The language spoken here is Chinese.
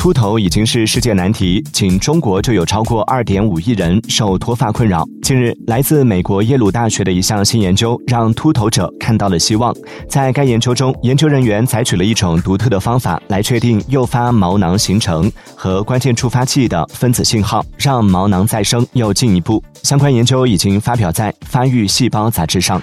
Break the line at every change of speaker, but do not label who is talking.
秃头已经是世界难题仅中国就有超过二点五亿人受脱发困扰。近日来自美国耶鲁大学的一项新研究让秃头者看到了希望在该研究中研究人员采取了一种独特的方法来确定诱发毛囊形成和关键触发器的分子信号让毛囊再生又进一步。相关研究已经发表在发育细胞杂志上。